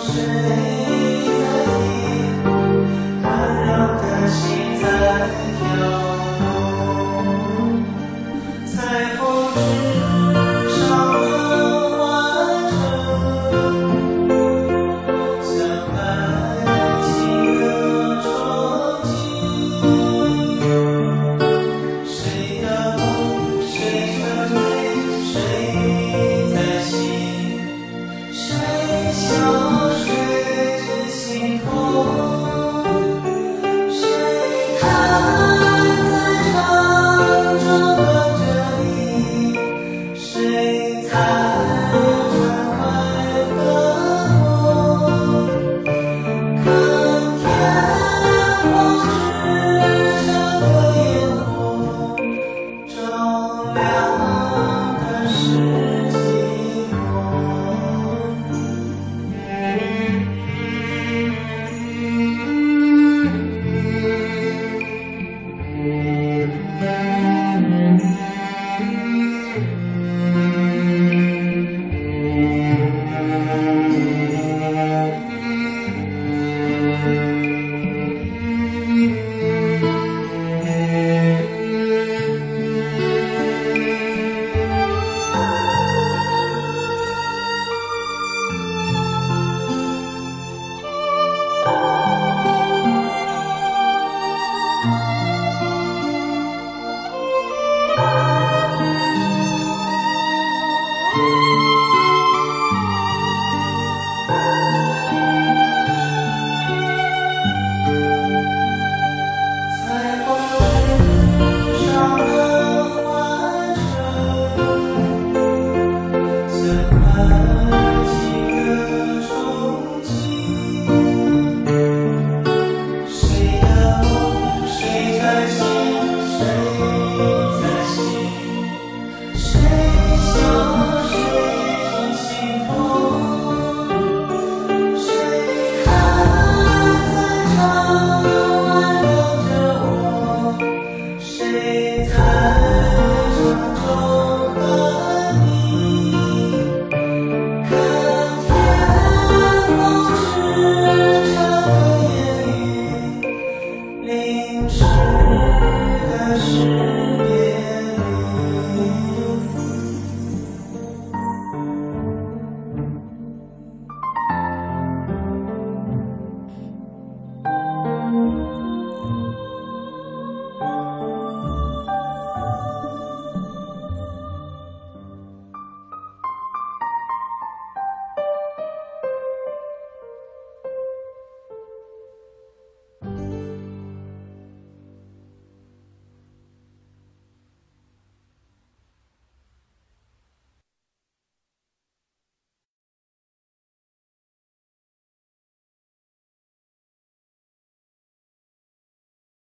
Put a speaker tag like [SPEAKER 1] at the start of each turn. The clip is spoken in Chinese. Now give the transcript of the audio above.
[SPEAKER 1] 谁心痛？谁